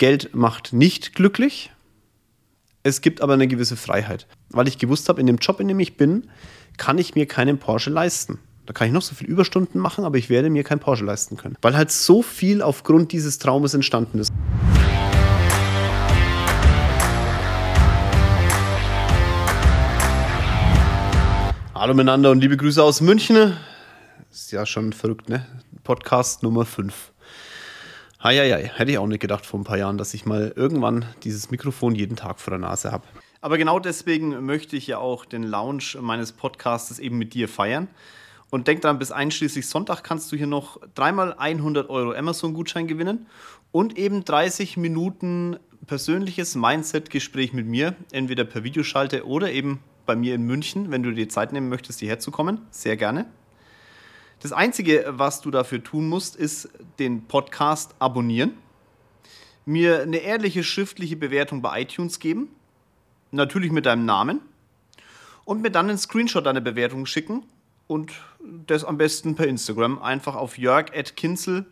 Geld macht nicht glücklich. Es gibt aber eine gewisse Freiheit. Weil ich gewusst habe, in dem Job, in dem ich bin, kann ich mir keinen Porsche leisten. Da kann ich noch so viel Überstunden machen, aber ich werde mir keinen Porsche leisten können. Weil halt so viel aufgrund dieses Traumes entstanden ist. Hallo miteinander und liebe Grüße aus München. Ist ja schon verrückt, ne? Podcast Nummer 5. Heieiei, hätte ich auch nicht gedacht vor ein paar Jahren, dass ich mal irgendwann dieses Mikrofon jeden Tag vor der Nase habe. Aber genau deswegen möchte ich ja auch den Launch meines Podcasts eben mit dir feiern. Und denk dran, bis einschließlich Sonntag kannst du hier noch dreimal 100 Euro Amazon-Gutschein gewinnen und eben 30 Minuten persönliches Mindset-Gespräch mit mir, entweder per Videoschalte oder eben bei mir in München, wenn du dir Zeit nehmen möchtest, hierher zu kommen. Sehr gerne. Das Einzige, was du dafür tun musst, ist den Podcast abonnieren, mir eine ehrliche schriftliche Bewertung bei iTunes geben, natürlich mit deinem Namen und mir dann einen Screenshot deiner Bewertung schicken und das am besten per Instagram einfach auf jörg.kinzel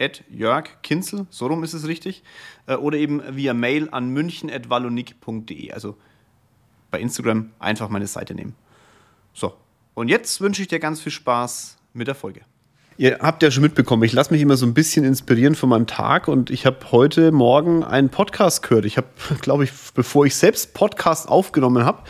at Jörg Kinzel, so rum ist es richtig, äh, oder eben via Mail an münchen.wallonik.de. Also bei Instagram einfach meine Seite nehmen. So, und jetzt wünsche ich dir ganz viel Spaß mit der Folge. Ihr habt ja schon mitbekommen, ich lasse mich immer so ein bisschen inspirieren von meinem Tag und ich habe heute Morgen einen Podcast gehört. Ich habe, glaube ich, bevor ich selbst Podcast aufgenommen habe,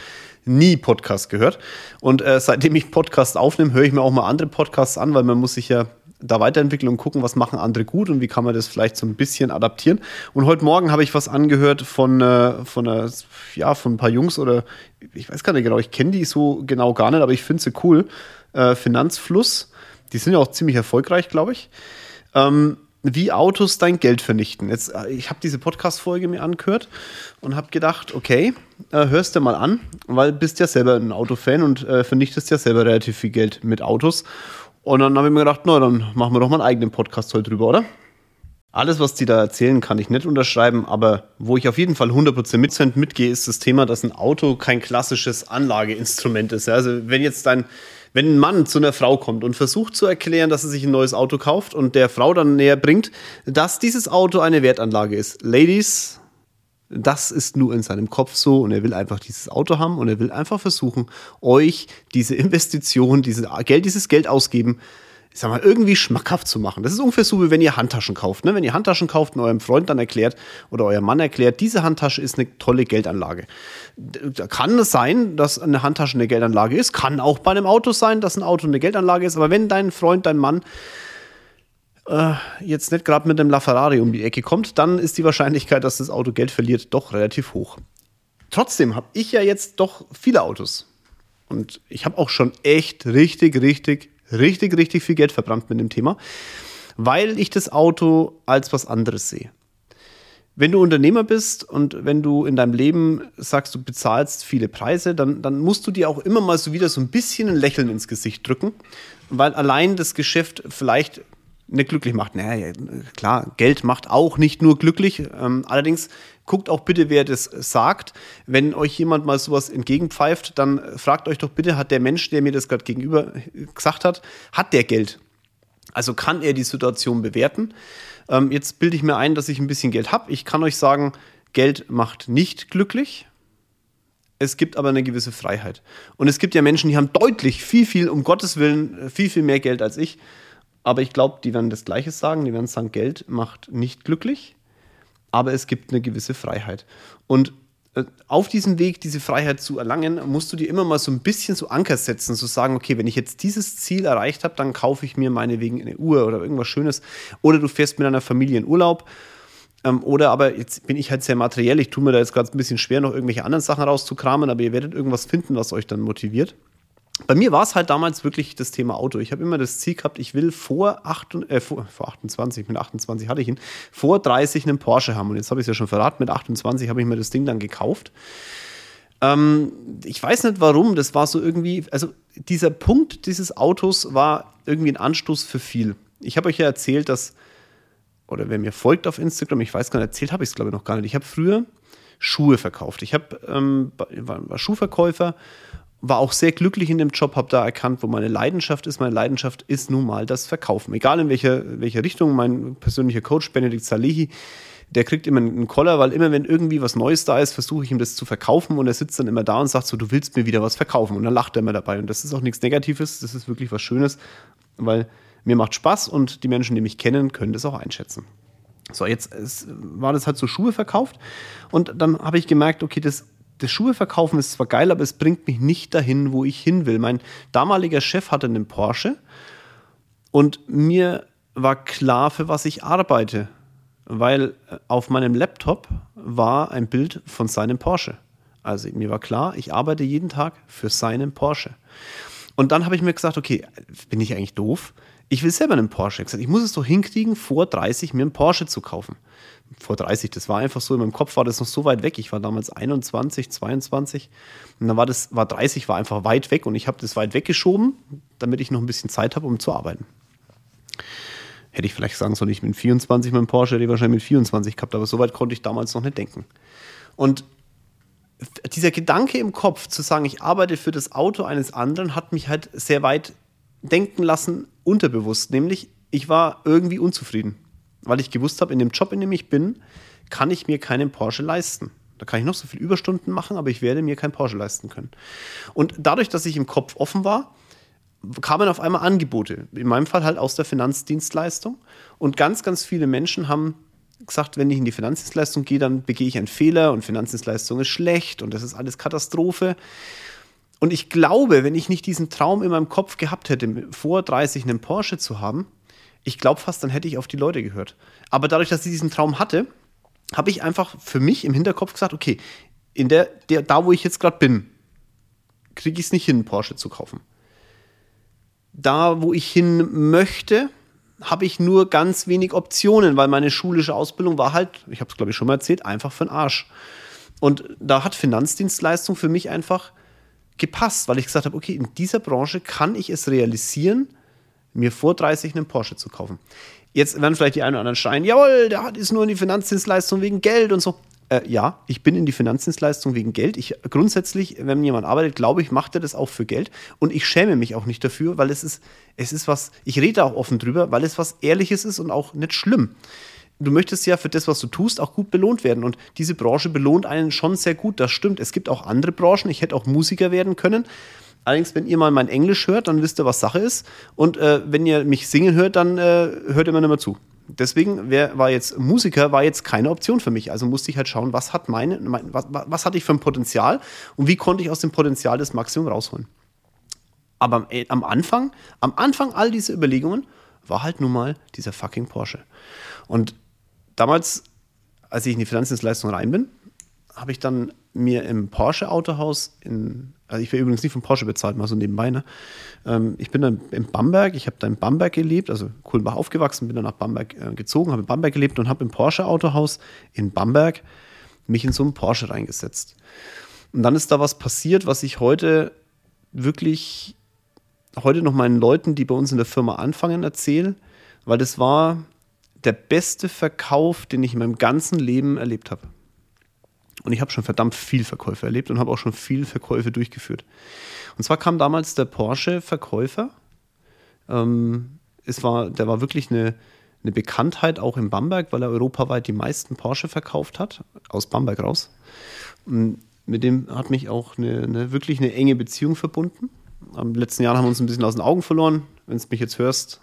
nie Podcast gehört. Und äh, seitdem ich Podcast aufnehme, höre ich mir auch mal andere Podcasts an, weil man muss sich ja da weiterentwickeln und gucken, was machen andere gut und wie kann man das vielleicht so ein bisschen adaptieren. Und heute Morgen habe ich was angehört von, äh, von, einer, ja, von ein paar Jungs oder ich weiß gar nicht genau, ich kenne die so genau gar nicht, aber ich finde sie cool. Äh, Finanzfluss, die sind ja auch ziemlich erfolgreich, glaube ich. Ähm, wie Autos dein Geld vernichten. Jetzt, äh, ich habe diese Podcast-Folge mir angehört und habe gedacht, okay, äh, hörst du mal an, weil bist ja selber ein Autofan und äh, vernichtest ja selber relativ viel Geld mit Autos. Und dann habe ich mir gedacht, na, dann machen wir doch mal einen eigenen Podcast heute drüber, oder? Alles, was die da erzählen, kann ich nicht unterschreiben, aber wo ich auf jeden Fall 100% mit, mitgehe, ist das Thema, dass ein Auto kein klassisches Anlageinstrument ist. Also wenn jetzt dein, wenn ein Mann zu einer Frau kommt und versucht zu erklären, dass er sich ein neues Auto kauft und der Frau dann näher bringt, dass dieses Auto eine Wertanlage ist. Ladies, das ist nur in seinem Kopf so und er will einfach dieses Auto haben und er will einfach versuchen, euch diese Investition, diese Geld, dieses Geld ausgeben, ich sag mal, irgendwie schmackhaft zu machen. Das ist ungefähr so, wie wenn ihr Handtaschen kauft. Ne? Wenn ihr Handtaschen kauft und eurem Freund dann erklärt oder eurem Mann erklärt, diese Handtasche ist eine tolle Geldanlage. Da kann es sein, dass eine Handtasche eine Geldanlage ist. Kann auch bei einem Auto sein, dass ein Auto eine Geldanlage ist. Aber wenn dein Freund, dein Mann äh, jetzt nicht gerade mit einem LaFerrari um die Ecke kommt, dann ist die Wahrscheinlichkeit, dass das Auto Geld verliert, doch relativ hoch. Trotzdem habe ich ja jetzt doch viele Autos. Und ich habe auch schon echt richtig, richtig, richtig, richtig viel Geld verbrannt mit dem Thema, weil ich das Auto als was anderes sehe. Wenn du Unternehmer bist und wenn du in deinem Leben sagst, du bezahlst viele Preise, dann, dann musst du dir auch immer mal so wieder so ein bisschen ein Lächeln ins Gesicht drücken, weil allein das Geschäft vielleicht nicht glücklich macht. Naja, klar, Geld macht auch nicht nur glücklich. Ähm, allerdings guckt auch bitte, wer das sagt. Wenn euch jemand mal sowas entgegenpfeift, dann fragt euch doch bitte, hat der Mensch, der mir das gerade gegenüber gesagt hat, hat der Geld? Also kann er die Situation bewerten? Ähm, jetzt bilde ich mir ein, dass ich ein bisschen Geld habe. Ich kann euch sagen, Geld macht nicht glücklich. Es gibt aber eine gewisse Freiheit. Und es gibt ja Menschen, die haben deutlich viel, viel, um Gottes Willen, viel, viel mehr Geld als ich. Aber ich glaube, die werden das Gleiche sagen. Die werden sagen, Geld macht nicht glücklich, aber es gibt eine gewisse Freiheit. Und äh, auf diesem Weg, diese Freiheit zu erlangen, musst du dir immer mal so ein bisschen so Anker setzen, so sagen, okay, wenn ich jetzt dieses Ziel erreicht habe, dann kaufe ich mir meinetwegen eine Uhr oder irgendwas Schönes. Oder du fährst mit einer Familie in Urlaub. Ähm, oder aber jetzt bin ich halt sehr materiell, ich tue mir da jetzt gerade ein bisschen schwer, noch irgendwelche anderen Sachen rauszukramen, aber ihr werdet irgendwas finden, was euch dann motiviert bei mir war es halt damals wirklich das Thema Auto. Ich habe immer das Ziel gehabt, ich will vor, 8, äh, vor, vor 28, mit 28 hatte ich ihn, vor 30 einen Porsche haben. Und jetzt habe ich es ja schon verraten, mit 28 habe ich mir das Ding dann gekauft. Ähm, ich weiß nicht warum, das war so irgendwie, also dieser Punkt dieses Autos war irgendwie ein Anstoß für viel. Ich habe euch ja erzählt, dass, oder wer mir folgt auf Instagram, ich weiß gar nicht, erzählt habe ich es glaube ich noch gar nicht. Ich habe früher Schuhe verkauft. Ich habe, ähm, war, war Schuhverkäufer war auch sehr glücklich in dem Job, habe da erkannt, wo meine Leidenschaft ist. Meine Leidenschaft ist nun mal das Verkaufen. Egal in welcher, welcher Richtung, mein persönlicher Coach Benedikt Salehi, der kriegt immer einen Koller, weil immer, wenn irgendwie was Neues da ist, versuche ich ihm das zu verkaufen und er sitzt dann immer da und sagt so, du willst mir wieder was verkaufen. Und dann lacht er immer dabei. Und das ist auch nichts Negatives, das ist wirklich was Schönes, weil mir macht Spaß und die Menschen, die mich kennen, können das auch einschätzen. So, jetzt es, war das halt so Schuhe verkauft und dann habe ich gemerkt, okay, das, das Schuhe verkaufen ist zwar geil, aber es bringt mich nicht dahin, wo ich hin will. Mein damaliger Chef hatte einen Porsche und mir war klar, für was ich arbeite, weil auf meinem Laptop war ein Bild von seinem Porsche. Also mir war klar, ich arbeite jeden Tag für seinen Porsche. Und dann habe ich mir gesagt, okay, bin ich eigentlich doof? Ich will selber einen Porsche. Ich, ich muss es doch hinkriegen, vor 30 mir einen Porsche zu kaufen. Vor 30, das war einfach so, in meinem Kopf war das noch so weit weg. Ich war damals 21, 22 und dann war das, war 30, war einfach weit weg und ich habe das weit weggeschoben, damit ich noch ein bisschen Zeit habe, um zu arbeiten. Hätte ich vielleicht sagen sollen, ich bin 24 mit dem Porsche, hätte ich wahrscheinlich mit 24 gehabt, aber so weit konnte ich damals noch nicht denken. Und dieser Gedanke im Kopf zu sagen, ich arbeite für das Auto eines anderen, hat mich halt sehr weit denken lassen, unterbewusst. Nämlich, ich war irgendwie unzufrieden, weil ich gewusst habe, in dem Job, in dem ich bin, kann ich mir keinen Porsche leisten. Da kann ich noch so viel Überstunden machen, aber ich werde mir keinen Porsche leisten können. Und dadurch, dass ich im Kopf offen war, kamen auf einmal Angebote. In meinem Fall halt aus der Finanzdienstleistung. Und ganz, ganz viele Menschen haben gesagt, wenn ich in die Finanzdienstleistung gehe, dann begehe ich einen Fehler und Finanzdienstleistung ist schlecht und das ist alles Katastrophe. Und ich glaube, wenn ich nicht diesen Traum in meinem Kopf gehabt hätte, vor 30 einen Porsche zu haben, ich glaube fast, dann hätte ich auf die Leute gehört. Aber dadurch, dass ich diesen Traum hatte, habe ich einfach für mich im Hinterkopf gesagt, okay, in der, der da wo ich jetzt gerade bin, kriege ich es nicht hin, einen Porsche zu kaufen da, wo ich hin möchte, habe ich nur ganz wenig Optionen, weil meine schulische Ausbildung war halt, ich habe es glaube ich schon mal erzählt, einfach für den Arsch. Und da hat Finanzdienstleistung für mich einfach gepasst, weil ich gesagt habe, okay, in dieser Branche kann ich es realisieren, mir vor 30 einen Porsche zu kaufen. Jetzt werden vielleicht die einen oder anderen schreien, jawohl, der ist nur in die Finanzdienstleistung wegen Geld und so. Äh, ja, ich bin in die Finanzdienstleistung wegen Geld. Ich grundsätzlich, wenn jemand arbeitet, glaube ich, macht er das auch für Geld. Und ich schäme mich auch nicht dafür, weil es ist, es ist was, ich rede auch offen drüber, weil es was Ehrliches ist und auch nicht schlimm. Du möchtest ja für das, was du tust, auch gut belohnt werden. Und diese Branche belohnt einen schon sehr gut. Das stimmt. Es gibt auch andere Branchen. Ich hätte auch Musiker werden können. Allerdings, wenn ihr mal mein Englisch hört, dann wisst ihr, was Sache ist. Und äh, wenn ihr mich singen hört, dann äh, hört ihr mir nicht mehr zu deswegen wer war jetzt Musiker war jetzt keine Option für mich. Also musste ich halt schauen, was hat meine, mein, was, was hatte ich für ein Potenzial und wie konnte ich aus dem Potenzial das Maximum rausholen. Aber am, äh, am Anfang, am Anfang all diese Überlegungen war halt nun mal dieser fucking Porsche. Und damals, als ich in die Finanzdienstleistung rein bin, habe ich dann mir im Porsche Autohaus in also ich werde übrigens nicht von Porsche bezahlt, mal so nebenbei. Ne? Ähm, ich bin dann in Bamberg, ich habe da in Bamberg gelebt, also Kulmbach aufgewachsen, bin dann nach Bamberg äh, gezogen, habe in Bamberg gelebt und habe im Porsche Autohaus in Bamberg mich in so einen Porsche reingesetzt. Und dann ist da was passiert, was ich heute wirklich, heute noch meinen Leuten, die bei uns in der Firma anfangen, erzähle, weil das war der beste Verkauf, den ich in meinem ganzen Leben erlebt habe. Und ich habe schon verdammt viel Verkäufe erlebt und habe auch schon viel Verkäufe durchgeführt. Und zwar kam damals der Porsche-Verkäufer. Ähm, es war, der war wirklich eine, eine Bekanntheit auch in Bamberg, weil er europaweit die meisten Porsche verkauft hat, aus Bamberg raus. Und mit dem hat mich auch eine, eine, wirklich eine enge Beziehung verbunden. Am letzten Jahr haben wir uns ein bisschen aus den Augen verloren. Wenn du mich jetzt hörst,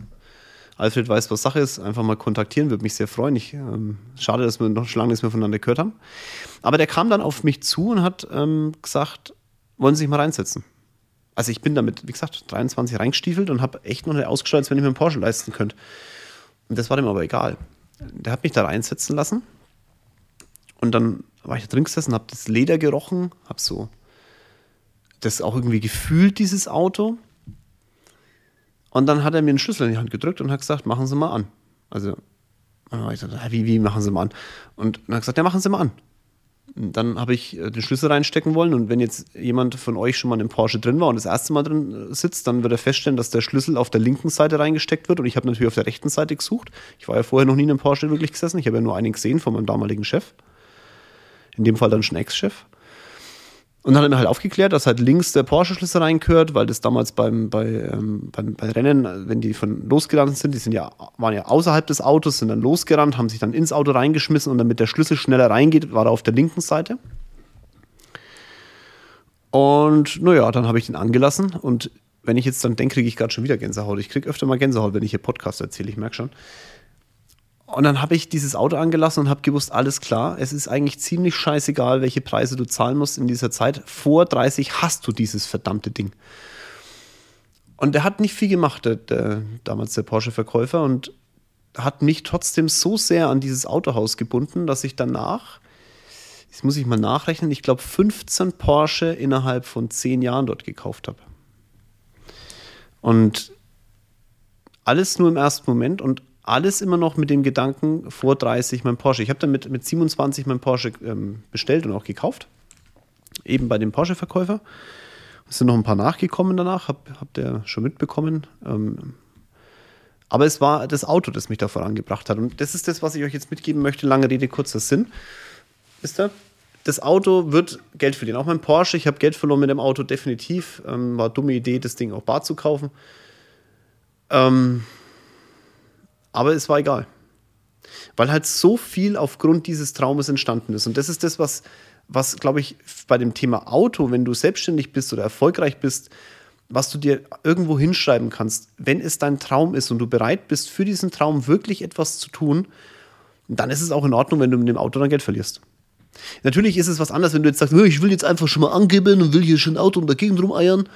Alfred weiß, was Sache ist, einfach mal kontaktieren, würde mich sehr freuen. Ich, ähm, schade, dass wir noch schon lange nichts mehr voneinander gehört haben. Aber der kam dann auf mich zu und hat ähm, gesagt, wollen Sie sich mal reinsetzen? Also ich bin damit, wie gesagt, 23 reingestiefelt und habe echt noch nicht ausgestellt, als wenn ich mir einen Porsche leisten könnte. Und das war dem aber egal. Der hat mich da reinsetzen lassen. Und dann war ich da drin gesessen, habe das Leder gerochen, habe so das auch irgendwie gefühlt, dieses Auto. Und dann hat er mir einen Schlüssel in die Hand gedrückt und hat gesagt, machen Sie mal an. Also, ich dachte, wie, wie machen Sie mal an? Und dann hat er gesagt, ja, machen Sie mal an. Und dann habe ich äh, den Schlüssel reinstecken wollen und wenn jetzt jemand von euch schon mal in Porsche drin war und das erste Mal drin äh, sitzt, dann wird er feststellen, dass der Schlüssel auf der linken Seite reingesteckt wird und ich habe natürlich auf der rechten Seite gesucht. Ich war ja vorher noch nie in einem Porsche wirklich gesessen, ich habe ja nur einen gesehen von meinem damaligen Chef. In dem Fall dann schon Ex-Chef. Und dann hat er mir halt aufgeklärt, dass halt links der Porsche-Schlüssel reingehört, weil das damals beim, bei, ähm, beim, bei Rennen, wenn die von losgerannt sind, die sind ja, waren ja außerhalb des Autos, sind dann losgerannt, haben sich dann ins Auto reingeschmissen und damit der Schlüssel schneller reingeht, war er auf der linken Seite. Und naja, dann habe ich den angelassen und wenn ich jetzt dann denke, kriege ich gerade schon wieder Gänsehaut. Ich kriege öfter mal Gänsehaut, wenn ich hier Podcast erzähle, ich merke schon. Und dann habe ich dieses Auto angelassen und habe gewusst, alles klar, es ist eigentlich ziemlich scheißegal, welche Preise du zahlen musst in dieser Zeit. Vor 30 hast du dieses verdammte Ding. Und der hat nicht viel gemacht, der, der, damals der Porsche-Verkäufer, und hat mich trotzdem so sehr an dieses Autohaus gebunden, dass ich danach, jetzt muss ich mal nachrechnen, ich glaube 15 Porsche innerhalb von 10 Jahren dort gekauft habe. Und alles nur im ersten Moment und alles immer noch mit dem Gedanken vor 30 mein Porsche. Ich habe dann mit, mit 27 mein Porsche ähm, bestellt und auch gekauft. Eben bei dem Porsche-Verkäufer. Es sind noch ein paar nachgekommen danach, hab, habt ihr schon mitbekommen. Ähm, aber es war das Auto, das mich da vorangebracht hat. Und das ist das, was ich euch jetzt mitgeben möchte. Lange Rede, kurzer Sinn. Wisst ihr? Das Auto wird Geld verdienen. Auch mein Porsche, ich habe Geld verloren mit dem Auto, definitiv. Ähm, war dumme Idee, das Ding auch bar zu kaufen. Ähm, aber es war egal. Weil halt so viel aufgrund dieses Traumes entstanden ist. Und das ist das, was, was glaube ich, bei dem Thema Auto, wenn du selbstständig bist oder erfolgreich bist, was du dir irgendwo hinschreiben kannst, wenn es dein Traum ist und du bereit bist, für diesen Traum wirklich etwas zu tun, dann ist es auch in Ordnung, wenn du mit dem Auto dein Geld verlierst. Natürlich ist es was anderes, wenn du jetzt sagst, ich will jetzt einfach schon mal angeben und will hier schon ein Auto um dagegen rumeiern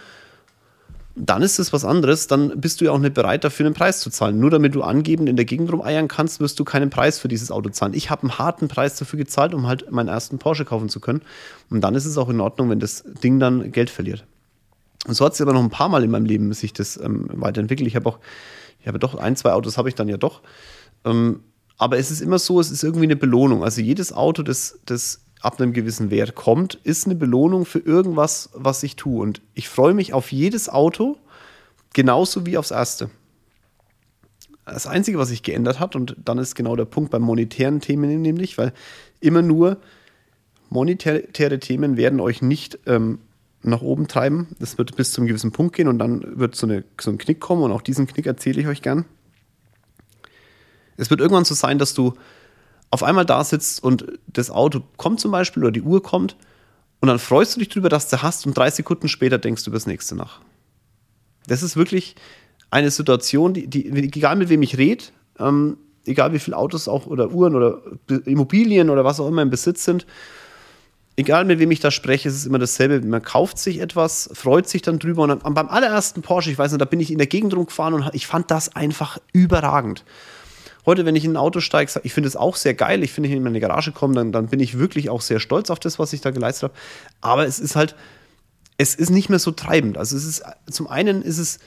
dann ist es was anderes. Dann bist du ja auch nicht bereit, dafür einen Preis zu zahlen. Nur damit du angeben in der Gegend rumeiern kannst, wirst du keinen Preis für dieses Auto zahlen. Ich habe einen harten Preis dafür gezahlt, um halt meinen ersten Porsche kaufen zu können. Und dann ist es auch in Ordnung, wenn das Ding dann Geld verliert. Und so hat es aber noch ein paar Mal in meinem Leben sich das ähm, weiterentwickelt. Ich habe auch, ich habe doch ein, zwei Autos habe ich dann ja doch. Ähm, aber es ist immer so, es ist irgendwie eine Belohnung. Also jedes Auto, das, das ab einem gewissen Wert kommt, ist eine Belohnung für irgendwas, was ich tue. Und ich freue mich auf jedes Auto genauso wie aufs erste. Das Einzige, was sich geändert hat, und dann ist genau der Punkt beim monetären Themen nämlich, weil immer nur monetäre Themen werden euch nicht ähm, nach oben treiben. Das wird bis zu einem gewissen Punkt gehen und dann wird so, eine, so ein Knick kommen und auch diesen Knick erzähle ich euch gern. Es wird irgendwann so sein, dass du auf einmal da sitzt und das Auto kommt zum Beispiel oder die Uhr kommt und dann freust du dich drüber, dass du hast und drei Sekunden später denkst du über das nächste nach. Das ist wirklich eine Situation, die, die egal mit wem ich rede, ähm, egal wie viele Autos auch oder Uhren oder Immobilien oder was auch immer im Besitz sind, egal mit wem ich da spreche, ist es immer dasselbe. Man kauft sich etwas, freut sich dann drüber und dann, beim allerersten Porsche, ich weiß nicht, da bin ich in der Gegend rumgefahren und ich fand das einfach überragend. Heute, wenn ich in ein Auto steige, ich finde es auch sehr geil. Ich finde, wenn ich in meine Garage komme, dann, dann bin ich wirklich auch sehr stolz auf das, was ich da geleistet habe. Aber es ist halt, es ist nicht mehr so treibend. Also es ist, zum einen ist es,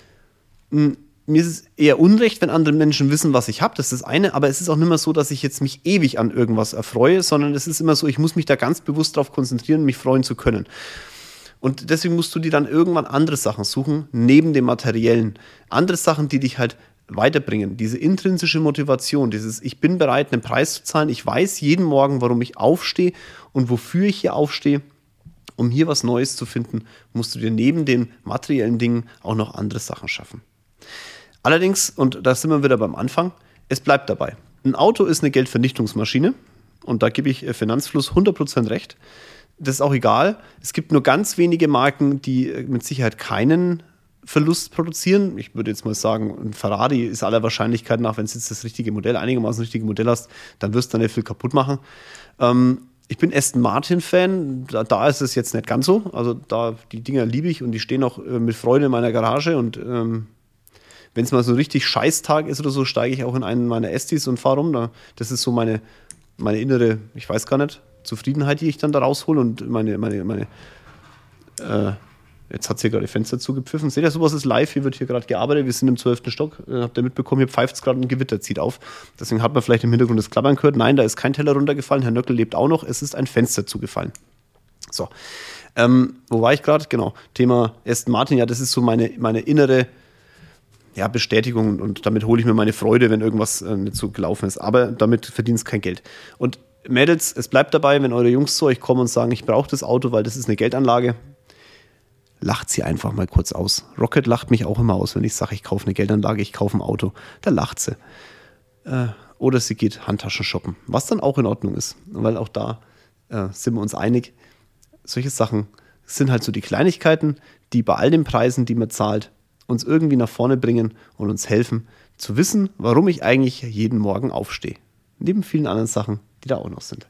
hm, mir ist es eher unrecht, wenn andere Menschen wissen, was ich habe. Das ist das eine. Aber es ist auch nicht mehr so, dass ich jetzt mich ewig an irgendwas erfreue, sondern es ist immer so, ich muss mich da ganz bewusst darauf konzentrieren, mich freuen zu können. Und deswegen musst du dir dann irgendwann andere Sachen suchen, neben dem Materiellen. Andere Sachen, die dich halt weiterbringen. Diese intrinsische Motivation, dieses Ich bin bereit, einen Preis zu zahlen. Ich weiß jeden Morgen, warum ich aufstehe und wofür ich hier aufstehe. Um hier was Neues zu finden, musst du dir neben den materiellen Dingen auch noch andere Sachen schaffen. Allerdings, und da sind wir wieder beim Anfang, es bleibt dabei. Ein Auto ist eine Geldvernichtungsmaschine und da gebe ich äh, Finanzfluss 100% recht. Das ist auch egal. Es gibt nur ganz wenige Marken, die äh, mit Sicherheit keinen Verlust produzieren. Ich würde jetzt mal sagen, ein Ferrari ist aller Wahrscheinlichkeit nach, wenn du jetzt das richtige Modell, einigermaßen richtige Modell hast, dann wirst du dann nicht viel kaputt machen. Ähm, ich bin Aston Martin-Fan, da, da, ist es jetzt nicht ganz so. Also da, die Dinger liebe ich und die stehen auch äh, mit Freude in meiner Garage und ähm, wenn es mal so richtig Scheißtag ist oder so, steige ich auch in einen meiner Estis und fahre rum. Da, das ist so meine, meine innere, ich weiß gar nicht, Zufriedenheit, die ich dann da raushole und meine, meine, meine äh, Jetzt hat sie gerade Fenster zugepfiffen. Seht ihr, sowas ist live. Hier wird hier gerade gearbeitet. Wir sind im 12. Stock. Äh, habt ihr mitbekommen, hier pfeift es gerade ein Gewitter zieht auf. Deswegen hat man vielleicht im Hintergrund das Klappern gehört. Nein, da ist kein Teller runtergefallen. Herr Nöckel lebt auch noch. Es ist ein Fenster zugefallen. So. Ähm, wo war ich gerade? Genau. Thema Aston Martin. Ja, das ist so meine, meine innere ja, Bestätigung und damit hole ich mir meine Freude, wenn irgendwas äh, nicht so gelaufen ist. Aber damit verdient es kein Geld. Und Mädels, es bleibt dabei, wenn eure Jungs zu euch kommen und sagen, ich brauche das Auto, weil das ist eine Geldanlage, lacht sie einfach mal kurz aus. Rocket lacht mich auch immer aus, wenn ich sage, ich kaufe eine Geldanlage, ich kaufe ein Auto. Da lacht sie. Äh, oder sie geht Handtaschen shoppen, was dann auch in Ordnung ist, weil auch da äh, sind wir uns einig. Solche Sachen sind halt so die Kleinigkeiten, die bei all den Preisen, die man zahlt, uns irgendwie nach vorne bringen und uns helfen, zu wissen, warum ich eigentlich jeden Morgen aufstehe. Neben vielen anderen Sachen, die da auch noch sind.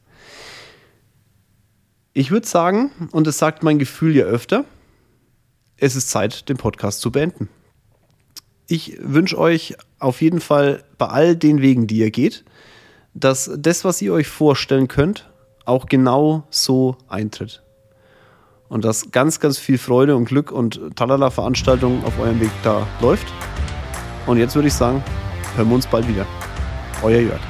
Ich würde sagen, und das sagt mein Gefühl ja öfter, es ist Zeit, den Podcast zu beenden. Ich wünsche euch auf jeden Fall bei all den Wegen, die ihr geht, dass das, was ihr euch vorstellen könnt, auch genau so eintritt. Und dass ganz, ganz viel Freude und Glück und talala Veranstaltungen auf eurem Weg da läuft. Und jetzt würde ich sagen, hören wir uns bald wieder. Euer Jörg.